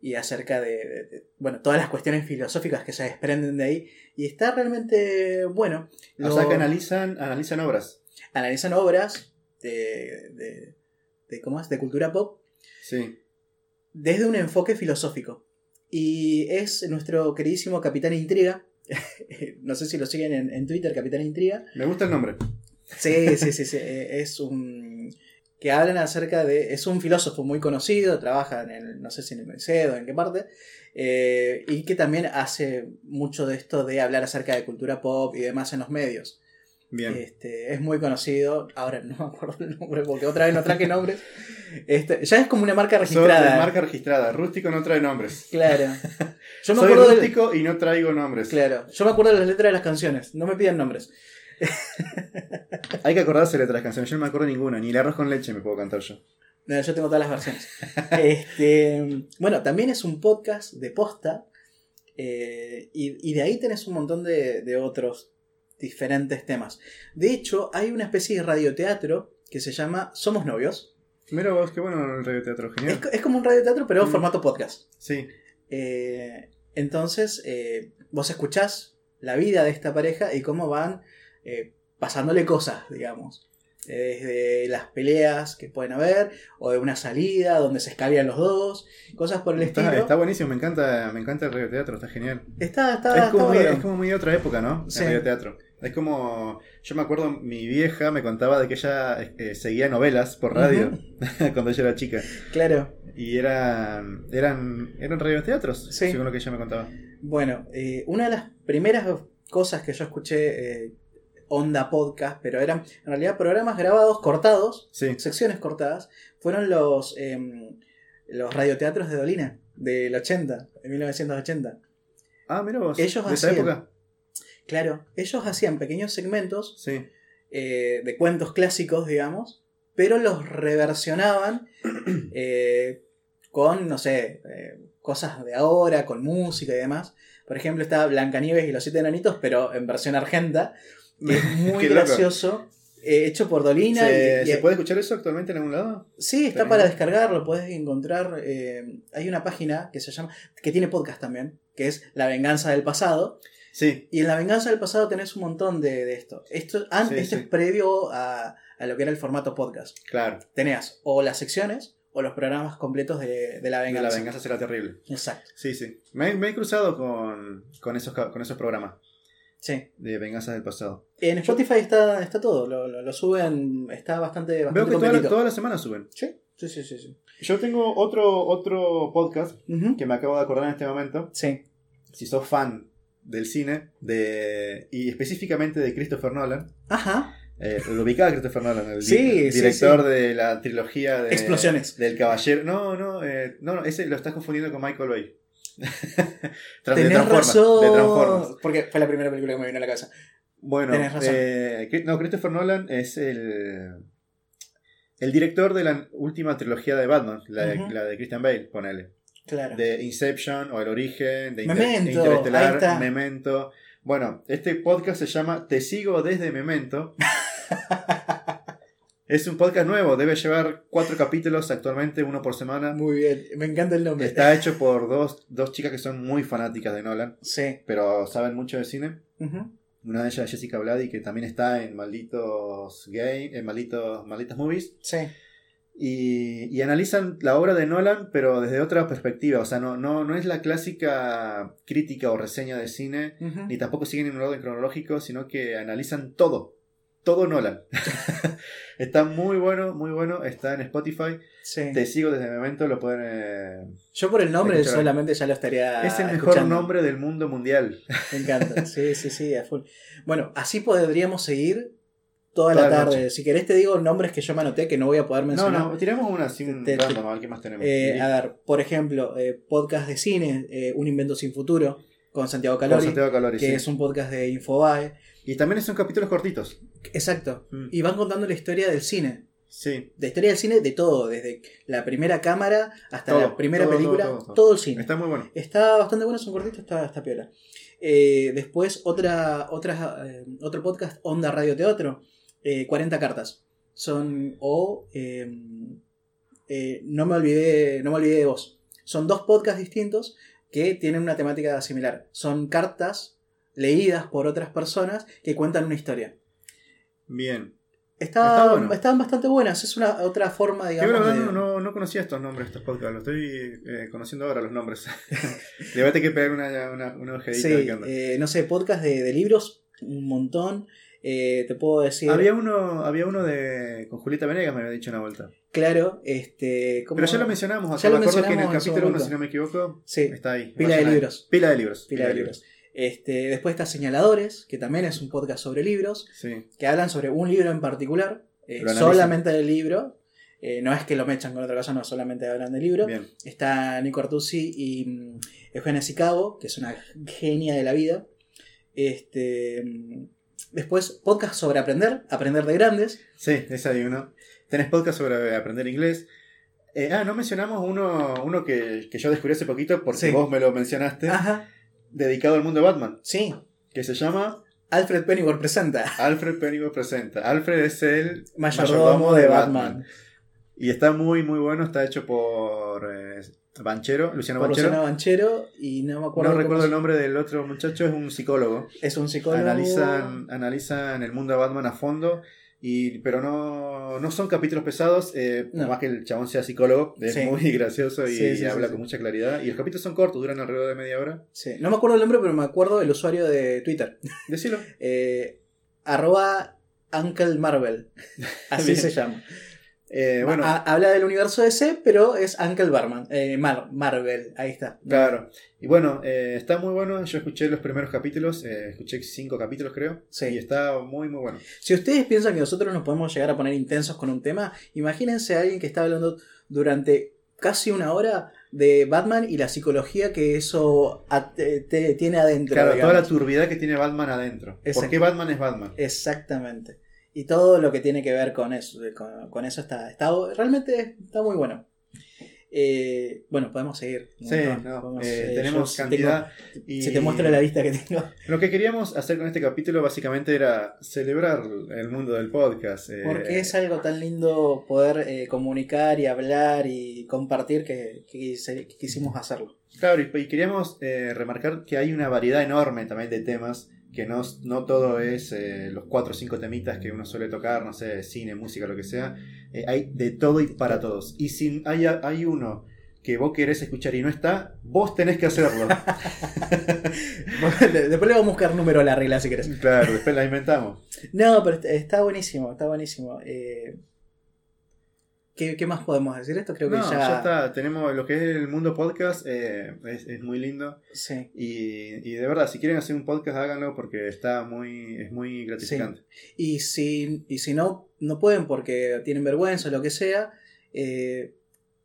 y acerca de, de- de, bueno, todas las cuestiones filosóficas que se desprenden de ahí. Y está realmente bueno. O Lo- sea que analizan, analizan obras. analizan obras de, de, de- ¿cómo es? de cultura pop Sí. desde un enfoque filosófico. Y es nuestro queridísimo Capitán Intriga. no sé si lo siguen en, en Twitter, Capitán Intriga. Me gusta el nombre. Sí, sí, sí, sí. Es un. que hablan acerca de. Es un filósofo muy conocido, trabaja en el. no sé si en el Merced o en qué parte. eh, y que también hace mucho de esto de hablar acerca de cultura pop y demás en los medios. Bien. Este, es muy conocido. Ahora no me acuerdo el nombre porque otra vez no traje nombres. Este, ya es como una marca Soy de registrada. marca registrada. Rústico no trae nombres. Claro. Yo me Soy acuerdo de, rústico y no traigo nombres. claro. Yo me acuerdo de las letras de las canciones. No me piden nombres. Hay que acordarse de las canciones. Yo no me acuerdo ninguna. Ni el arroz con leche me puedo cantar yo. No, yo tengo todas las versiones. Este, bueno, también es un podcast de posta. eh, y, y de ahí tenés un montón de, de otros diferentes temas. De hecho, hay una especie de radioteatro que se llama Somos Novios. Mira vos, qué bueno el radioteatro. Genial. es como un radioteatro, pero Mm. formato podcast. Sí. Eh, entonces, eh, vos escuchás la vida de esta pareja y cómo van eh, pasándole cosas, digamos. Desde las peleas que pueden haber, o de una salida donde se escabían los dos, cosas por el Está, estilo. está buenísimo. Me encanta, me encanta el radioteatro. Está genial. Está, está, es, está como muy, bueno. es como muy de otra época, ¿no? Sí. El radioteatro. Es como. Yo me acuerdo, mi vieja me contaba de que ella eh, seguía novelas por radio cuando ella era chica. Claro. Y eran. Eran, eran radioteatros, Sí. según lo que ella me contaba. Bueno, eh, una de las primeras cosas que yo escuché, eh, onda podcast, pero eran en realidad programas grabados, cortados, Sí. secciones cortadas, fueron los, em, los radioteatros de Dolina, del 80, de 1980. Ah, mira vos. Ellos de esa hacían. época. Claro, ellos hacían pequeños segmentos Sí. eh, de cuentos clásicos, digamos, pero los reversionaban eh, con, no sé, eh, cosas de ahora, con música y demás. Por ejemplo, está Blancanieves y los siete enanitos, pero en versión argenta, que es muy gracioso, hecho por Dolina. ¿Se, y- y- ¿se puede escuchar eso actualmente en algún lado? Sí, está para descargarlo, puedes encontrar. hay una página que se llama, que tiene podcast también, que es La Venganza del Pasado. Sí. Y en La Venganza del Pasado tenés un montón de, de esto. Esto, an- Sí, esto sí. es previo a, a lo que era el formato podcast. Claro. Tenías o las secciones o los programas completos de, de La De Venganza. La venganza será terrible. Exacto, Sí, sí. Me, me he cruzado con, con, esos, con esos programas sí. de venganzas del pasado. En Spotify está, está todo, lo, lo- lo suben, está bastante, Veo bastante que toda la, completito. todas las semanas suben. Sí, sí, sí, sí. sí. Yo tengo otro, otro podcast que me acabo de acordar en este momento. Sí. Si sos fan del cine de y específicamente de Christopher Nolan, Ajá. eh, lo ubicaba Christopher Nolan, el Sí, di- sí, director sí. de la trilogía de, Explosiones. del Caballero. No, no, eh, no, no, ese lo estás confundiendo con Michael Bay. Tenés Transformers, razón. de Transformers. Porque fue la primera película que me vino a la cabeza. Bueno, Tenés razón. eh, no, Christopher Nolan es el, el director de la última trilogía de Batman, la, de- la de Christian Bale, ponele. Claro. De Inception o El Origen, de, Memento, Interestelar. Memento. Bueno, este podcast se llama Te sigo desde Memento. es un podcast nuevo, debe llevar cuatro capítulos actualmente, uno por semana. Muy bien, me encanta el nombre. Está hecho por dos, dos chicas que son muy fanáticas de Nolan, Sí. pero saben mucho de cine. Una de ellas es Jessica Blady, que también está en Malditos Game, en Malditos, Malditas Movies. Sí. Y, y analizan la obra de Nolan, pero desde otra perspectiva. O sea, no, no, no es la clásica crítica o reseña de cine, Ujú. ni tampoco siguen en un orden cronológico, sino que analizan todo. Todo Nolan. está muy bueno, muy bueno. Está en Spotify. Sí. Te sigo desde el momento, lo pueden. eh, Yo por el nombre Escuchar. solamente ya lo estaría. es el mejor escuchando. nombre del mundo mundial. Me encanta. Sí, sí, sí, a full. Bueno, así podríamos seguir toda, Toda la tarde. Si querés te digo nombres que yo me anoté que no voy a poder No, mencionar. no, tiramos una así un Te- te- random, a ver qué más tenemos. Eh, a ver, por ejemplo, eh, podcast de cine, eh, Un invento sin futuro. con Santiago Con Calori, Santiago Calori, que sí. es un podcast de Infobae. Y también son capítulos cortitos. Exacto. Mm. Y van contando la historia del cine. Sí. La historia del cine de todo, desde la primera cámara hasta Todo, la primera todo, película, todo, todo, todo, todo. el cine. Está muy bueno. Está bastante bueno, son cortitos, está, está piola. Eh, después, otra, otra, eh, otro podcast, Onda Radio Teatro, eh, 40 cartas. Son, o eh, eh, no, me olvidé, no me olvidé de vos. Son dos podcasts distintos que tienen una temática similar. Son cartas leídas por otras personas que cuentan una historia. Bien. Está, Está bueno. Están bastante buenas, es una otra forma, Yo digamos. la verdad de- no, no, no conocía estos nombres, estos podcasts. Los estoy eh, conociendo ahora, los nombres. Le voy a tener que pegar una, una, una ojeadita Sí, a ver qué onda. eh, no sé, podcast de, de libros, un montón. Eh, te puedo decir, Había uno, había uno de con Julieta Venegas, me había dicho una vuelta. claro, este. ¿cómo- Pero ya lo mencionamos acá. Ya lo me acuerdo que en el mencionamos capítulo 1, momento. si no me equivoco, Sí, está ahí. Pila de libros. Pila de libros. pila de libros. Este, después está Señaladores, que también es un podcast sobre libros, Sí. que hablan sobre un libro en particular, eh, solamente del libro. Eh, no es que lo mechan con otra cosa, no, solamente hablan del libro. Bien. Está Nico Artusi y mm, Eugenia Sicabo, que es una genia de la vida. Este, mm, después, podcast sobre aprender, aprender de grandes. Sí, ese hay uno. Tenés podcast sobre aprender inglés. Eh, ah, no mencionamos uno, uno que, que yo descubrí hace poquito porque Sí. vos me lo mencionaste, Ajá, dedicado al mundo de Batman, sí. que se llama Alfred Pennyworth presenta Alfred Pennyworth Presenta. Alfred es el Mayordomo de Batman. Y está muy, muy bueno. Está hecho por eh, Banchero, Luciano Banchero. Luciano Banchero y no me acuerdo. No recuerdo el nombre del otro muchacho, es un psicólogo. Es un psicólogo. Analizan, analizan el mundo de Batman a fondo. Y, pero no, no son capítulos pesados, eh, No. más que el chabón sea psicólogo, es Sí. muy gracioso y, Sí, sí, habla con mucha claridad. Y los capítulos son cortos, duran alrededor de media hora. Sí, No me acuerdo el nombre, pero me acuerdo el usuario de Twitter. Decilo. Eh, arroba Uncle Marvel. Así se llama. Eh, bueno, Ha- habla del universo DC, pero es Uncle Barman. eh, Mar- Marvel, ahí está. claro. Y bueno, eh, está muy bueno. Yo escuché los primeros capítulos, eh, escuché cinco capítulos creo. Sí. Y está muy, muy bueno. Si ustedes piensan que nosotros nos podemos llegar a poner intensos con un tema, imagínense a alguien que está hablando durante casi una hora de Batman y la psicología que eso tiene adentro. Claro, digamos. toda la turbidez que tiene Batman adentro. ¿Por qué Batman es Batman? Exactamente. Y todo lo que tiene que ver con eso, con, con eso está, está realmente está muy bueno. Eh, bueno, podemos seguir. Sí, montón. no, Podemos, eh, tenemos cantidad. tengo- y Si te muestro la lista que tengo. Lo que queríamos hacer con este capítulo básicamente era celebrar el mundo del podcast. eh, Porque es algo tan lindo poder comunicar y hablar y compartir que, que quise- que quisimos hacerlo. Claro, y, y queríamos eh, remarcar que hay una variedad enorme también de temas, que no, no todo es eh, los cuatro o cinco temitas que uno suele tocar, no sé, cine, música, lo que sea. Eh, hay de todo y para todos. Y si hay, hay uno que vos querés escuchar y no está, vos tenés que hacerlo. Después le vamos a buscar número a la regla si querés. claro, después la inventamos. No, pero está- buenísimo, está buenísimo. Eh, ¿qué, qué más podemos decir? Esto creo que No, ya... ya está. Tenemos lo que es el mundo podcast, eh, es, es muy lindo. Sí. Y, y de verdad, si quieren hacer un podcast, háganlo porque está muy, es muy gratificante. Y si, y si no, no pueden porque tienen vergüenza o lo que sea, eh,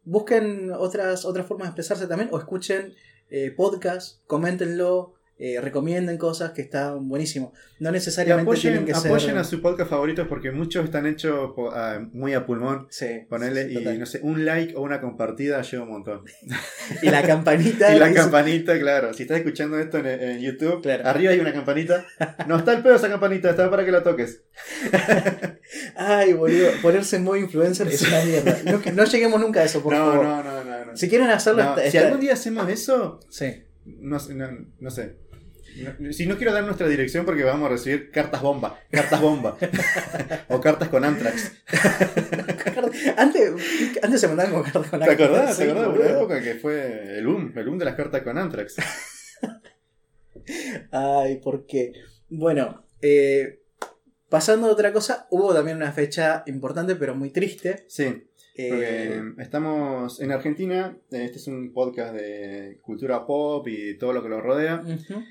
busquen otras, otras formas de expresarse también o escuchen eh, podcast, coméntenlo, eh, recomienden cosas que están buenísimos. No necesariamente apoyen, tienen que apoyen ser... a su podcast favorito porque muchos están hechos ah, muy a pulmón. Sí, Ponerle, sí, y no sé, un like o una compartida lleva un montón. Y la campanita. Y la campanita, claro. Si estás escuchando esto en, en YouTube, Claro. arriba hay una campanita. No está el pedo esa campanita, está para que la toques. Ay, boludo, ponerse modo influencer es una mierda. No, lleguemos nunca a eso, por no, favor. no, no, no, no. Si quieren hacerlo, está- Si algún día hacemos eso, Sí. no, no sé. Si no quiero dar nuestra dirección porque vamos a recibir cartas bomba, cartas bomba o cartas con Antrax. antes, antes se mandaban con cartas con ¿Te acordás? ¿Te acordás de una época que fue el boom, el boom de las cartas con Antrax? Ay, ¿por qué? Bueno, eh, pasando a otra cosa, hubo también una fecha importante pero muy triste. Sí, Eh, porque estamos en Argentina, este es un podcast de cultura pop y todo lo que lo rodea. ujú,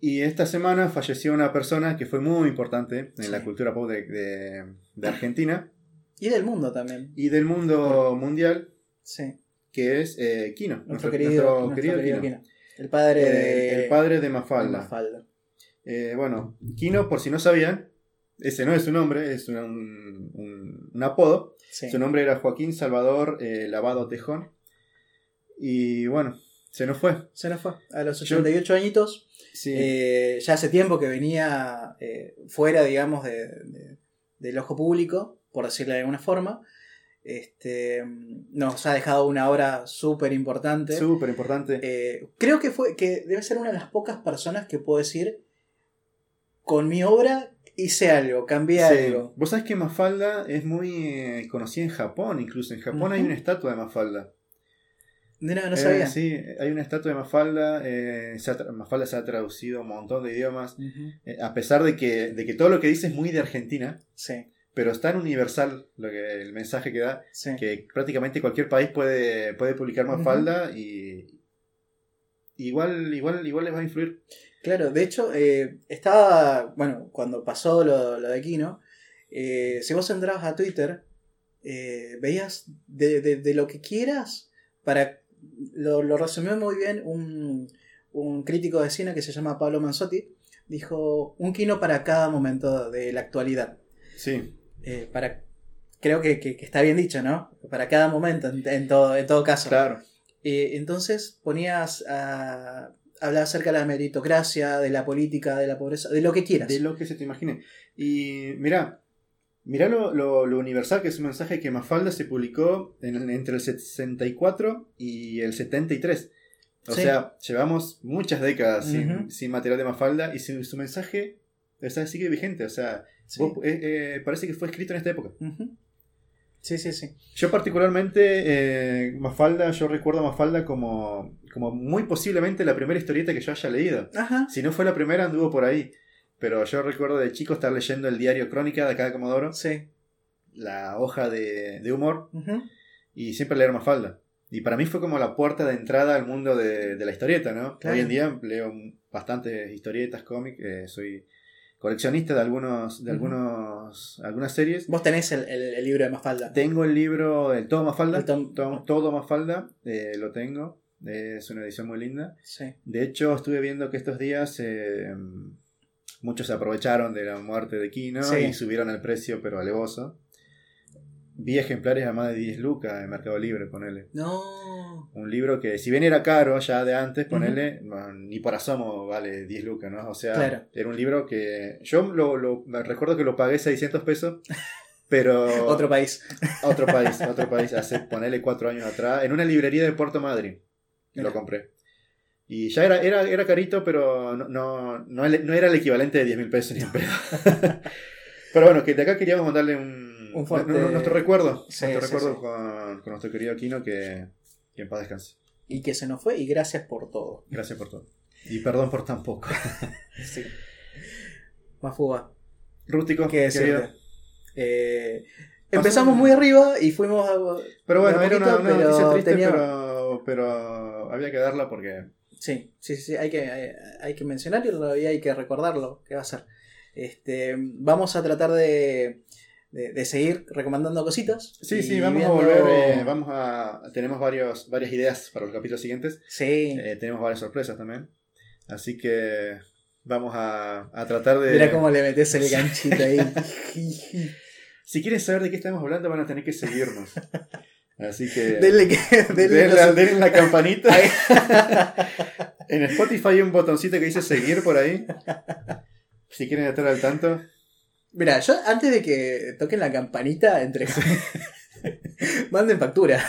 Y esta semana falleció una persona que fue muy importante en Sí. la cultura pop de, de- de Argentina y del mundo también. y del mundo mundial, Sí, que es eh, Kino, nuestro, querido, nuestro querido Kino. El padre Eh, de. el padre de de Mafalda. Mafalda. Eh, bueno, Kino, por si no sabían, ese no es su nombre, es un, un- un apodo. Sí. Su nombre era Joaquín Salvador eh, Lavado Tejón. Y bueno, se nos fue. Se nos fue. A los 88 añitos. Sí, Eh, ya hace tiempo que venía eh, fuera, digamos, de- de- del ojo público, por decirlo de alguna forma. Este, nos ha dejado una obra súper importante. súper importante. Eh, creo que fue que debe ser una de las pocas personas que puedo decir con mi obra hice algo, cambié Sí. algo. Vos sabés que Mafalda es muy eh, conocida en Japón, incluso. En Japón hay una estatua de Mafalda. No, no Eh, sabía. sí, hay una estatua de Mafalda. eh, se ha tra- Mafalda se ha traducido a un montón de idiomas. Eh, a pesar de que, de que todo lo que dice es muy de Argentina, Sí, pero es tan universal lo que, el mensaje que da sí. que prácticamente cualquier país puede, puede publicar Mafalda y igual, igual, igual les va a influir. Claro, de hecho, estaba, bueno, cuando pasó lo, lo de eh, si vos entrabas a Twitter, veías de, de- de lo que quieras, para lo, lo resumió muy bien un, un crítico de cine que se llama Pablo Manzotti, dijo, un Kino para cada momento de la actualidad. Sí, Eh, para, creo que, que- que está bien dicho, ¿no? Para cada momento, en, en todo, en todo caso. claro. Eh, entonces ponías a hablar acerca de la meritocracia, de la política, de la pobreza, de lo que quieras. De lo que se te imagine. Y mirá, mirá lo, lo- lo universal que es un mensaje que Mafalda se publicó en- entre el 64 y el 73. O Sí. sea, llevamos muchas décadas sin, material de Mafalda y su, su mensaje o sea, sigue vigente. O sea, Sí. vos- eh, eh, parece que fue escrito en esta época. Sí, sí, sí. Yo particularmente, eh, Mafalda, yo recuerdo a Mafalda como, como muy posiblemente la primera historieta que yo haya leído. Ajá. Si no fue la primera, anduvo por ahí. Pero yo recuerdo de chico estar leyendo el diario Crónica de acá de Comodoro, Sí. la hoja de, de humor, y siempre leer Mafalda. Y para mí fue como la puerta de entrada al mundo de, de la historieta, ¿no? Claro. Hoy en día leo bastantes historietas, cómics, eh, soy coleccionista de algunos de algunos algunas series. Vos tenés el, el- el libro de Mafalda. Tengo el libro El Todo Mafalda, El tom- To- Todo Mafalda, eh, lo tengo, es una edición muy linda. Sí. De hecho, estuve viendo que estos días eh, muchos se aprovecharon de la muerte de Kino Sí. y subieron el precio, pero alevoso. Vi ejemplares a más de 10 lucas en Mercado Libre, ponele. No. Un libro que, si bien era caro ya de antes, ponele, ni por asomo vale 10 lucas, ¿no? O sea, Claro. era un libro que. Yo lo, lo- recuerdo que lo pagué 600 pesos, pero. Otro país. Otro país, otro país, hace ponele cuatro años atrás, en una librería de Puerto Madryn. Mira. Lo compré. Y ya era, era, era carito, pero no, no, no, era el equivalente de 10 mil pesos ni en pedo. pero bueno, que de acá queríamos mandarle un, Un fuerte- nu- nuestro recuerdo. Sí, nuestro sí, recuerdo sí. Con, con nuestro querido Aquino, que, que en paz descanse. Y que se nos fue y gracias por todo. Gracias por todo. Y perdón por tan poco. Sí. Mafuga. Rústico, ¿Qué querido. Eh, empezamos muy arriba y fuimos a... Pero bueno, a era una, poquito, una pero noticia triste, tenía- pero, pero había que darla porque Sí, sí, sí, hay que, hay, hay que mencionarlo y hay que recordarlo, ¿qué va a ser? Este, vamos a tratar de, de, de seguir recomendando cositas. Sí, sí, vamos viendo- a volver. eh, vamos a. Tenemos varios, varias ideas para los capítulos siguientes. Sí, Eh, tenemos varias sorpresas también. Así que vamos a, a tratar de. mira cómo le metes el ganchito ahí. Si quieren saber de qué estamos hablando, van a tener que seguirnos. Así que. denle que... Denle denle, los- denle la campanita. En Spotify hay un botoncito que dice seguir por ahí. Si quieren estar al tanto. Mira, yo antes de que toquen la campanita, entre... manden factura.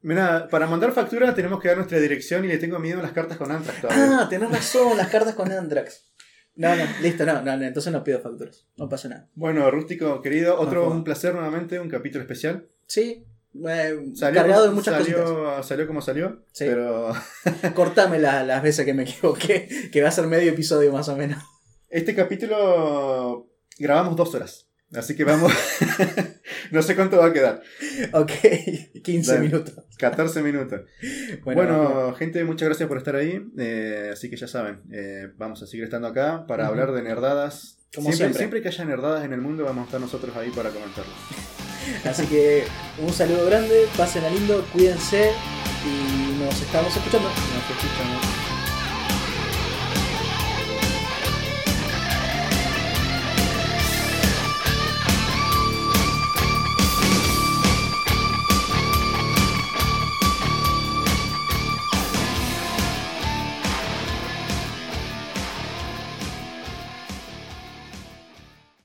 Mira, para mandar factura tenemos que dar nuestra dirección y le tengo miedo a las cartas con Antrax todavía. Ah, tenés razón, las cartas con Andrax. No, no, listo, no, no, no, entonces no pido facturas. No pasa nada. Bueno, rústico querido, otro un placer nuevamente, un capítulo especial. Sí, eh, Salió, cargado de muchas cositas. salió, salió como salió, Sí. pero Cortame la- las veces que me equivoqué, que va a ser medio episodio más o menos. este capítulo grabamos dos horas, así que vamos, no sé cuánto va a quedar, Ok, 15 Dale. minutos. 14 minutos. Bueno, Bueno, gente, muchas gracias por estar ahí, eh, así que ya saben, eh, vamos a seguir estando acá para hablar de nerdadas. Como siempre, siempre. siempre que haya nerdadas en el mundo vamos a estar nosotros ahí para comentarlo. así que un saludo grande, pasen a lindo, cuídense y nos nos estamos escuchando. Nos escuchamos.